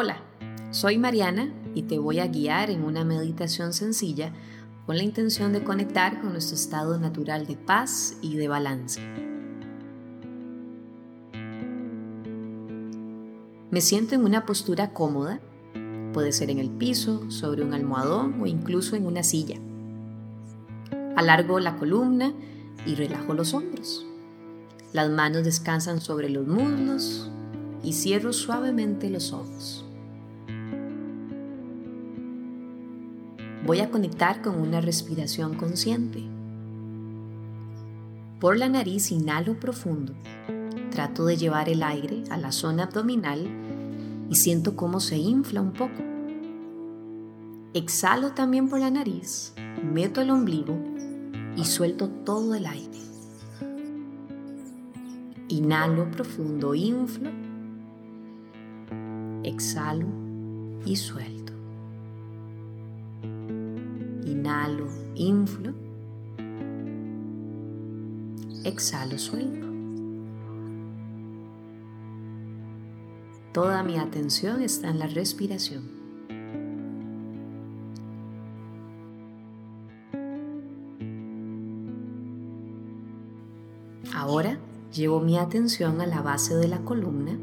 Hola, soy Mariana y te voy a guiar en una meditación sencilla con la intención de conectar con nuestro estado natural de paz y de balance. Me siento en una postura cómoda, puede ser en el piso, sobre un almohadón o incluso en una silla. Alargo la columna y relajo los hombros. Las manos descansan sobre los muslos y cierro suavemente los ojos. Voy a conectar con una respiración consciente. Por la nariz inhalo profundo. Trato de llevar el aire a la zona abdominal y siento cómo se infla un poco. Exhalo también por la nariz, meto el ombligo y suelto todo el aire. Inhalo profundo, inflo. Exhalo y suelto. Inhalo, inflo. Exhalo, suelto. Toda mi atención está en la respiración. Ahora llevo mi atención a la base de la columna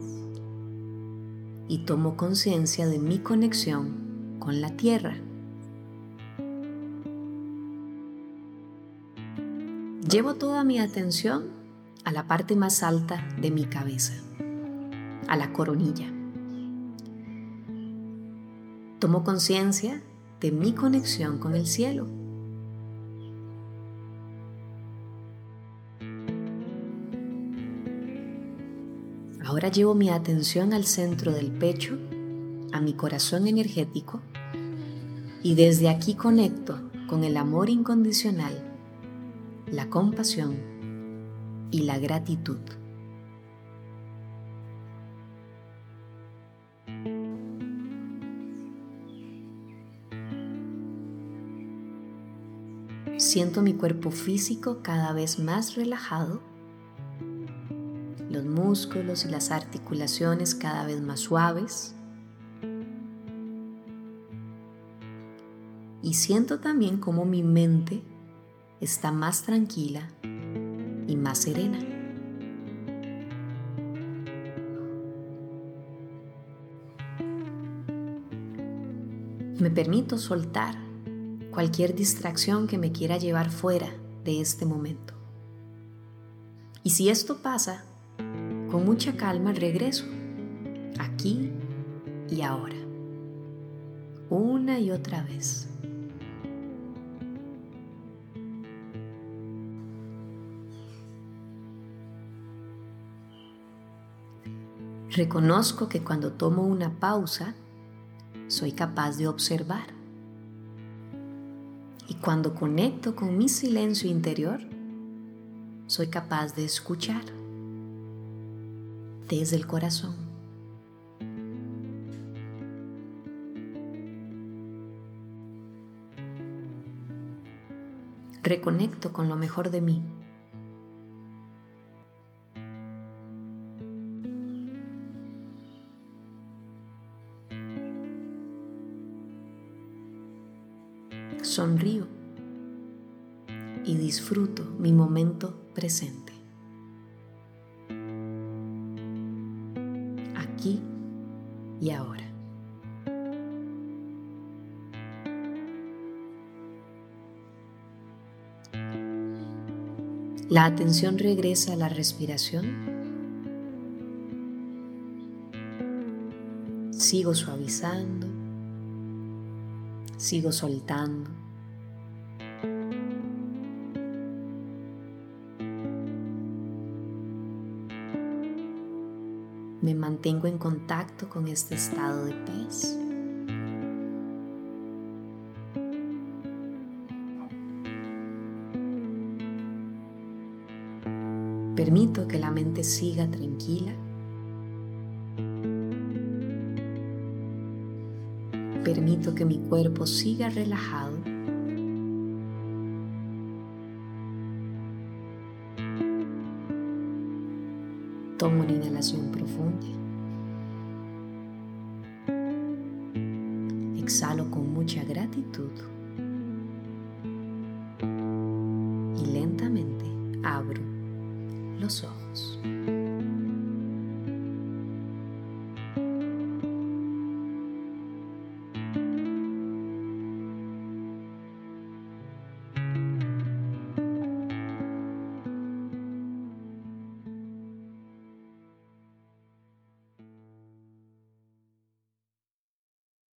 y tomo conciencia de mi conexión con la tierra. Llevo toda mi atención a la parte más alta de mi cabeza, a la coronilla. Tomo conciencia de mi conexión con el cielo. Ahora llevo mi atención al centro del pecho, a mi corazón energético, y desde aquí conecto con el amor incondicional la compasión y la gratitud. Siento mi cuerpo físico cada vez más relajado, los músculos y las articulaciones cada vez más suaves. Y siento también como mi mente está más tranquila y más serena. Me permito soltar cualquier distracción que me quiera llevar fuera de este momento. Y si esto pasa, con mucha calma regreso, aquí y ahora, una y otra vez. Reconozco que cuando tomo una pausa, soy capaz de observar. Y cuando conecto con mi silencio interior, soy capaz de escuchar desde el corazón. Reconecto con lo mejor de mí. Sonrío y disfruto mi momento presente. Aquí y ahora. La atención regresa a la respiración. Sigo suavizando sigo soltando. Me mantengo en contacto con este estado de paz. Permito que la mente siga tranquila Permito que mi cuerpo siga relajado. Tomo una inhalación profunda. Exhalo con mucha gratitud y lentamente abro los ojos.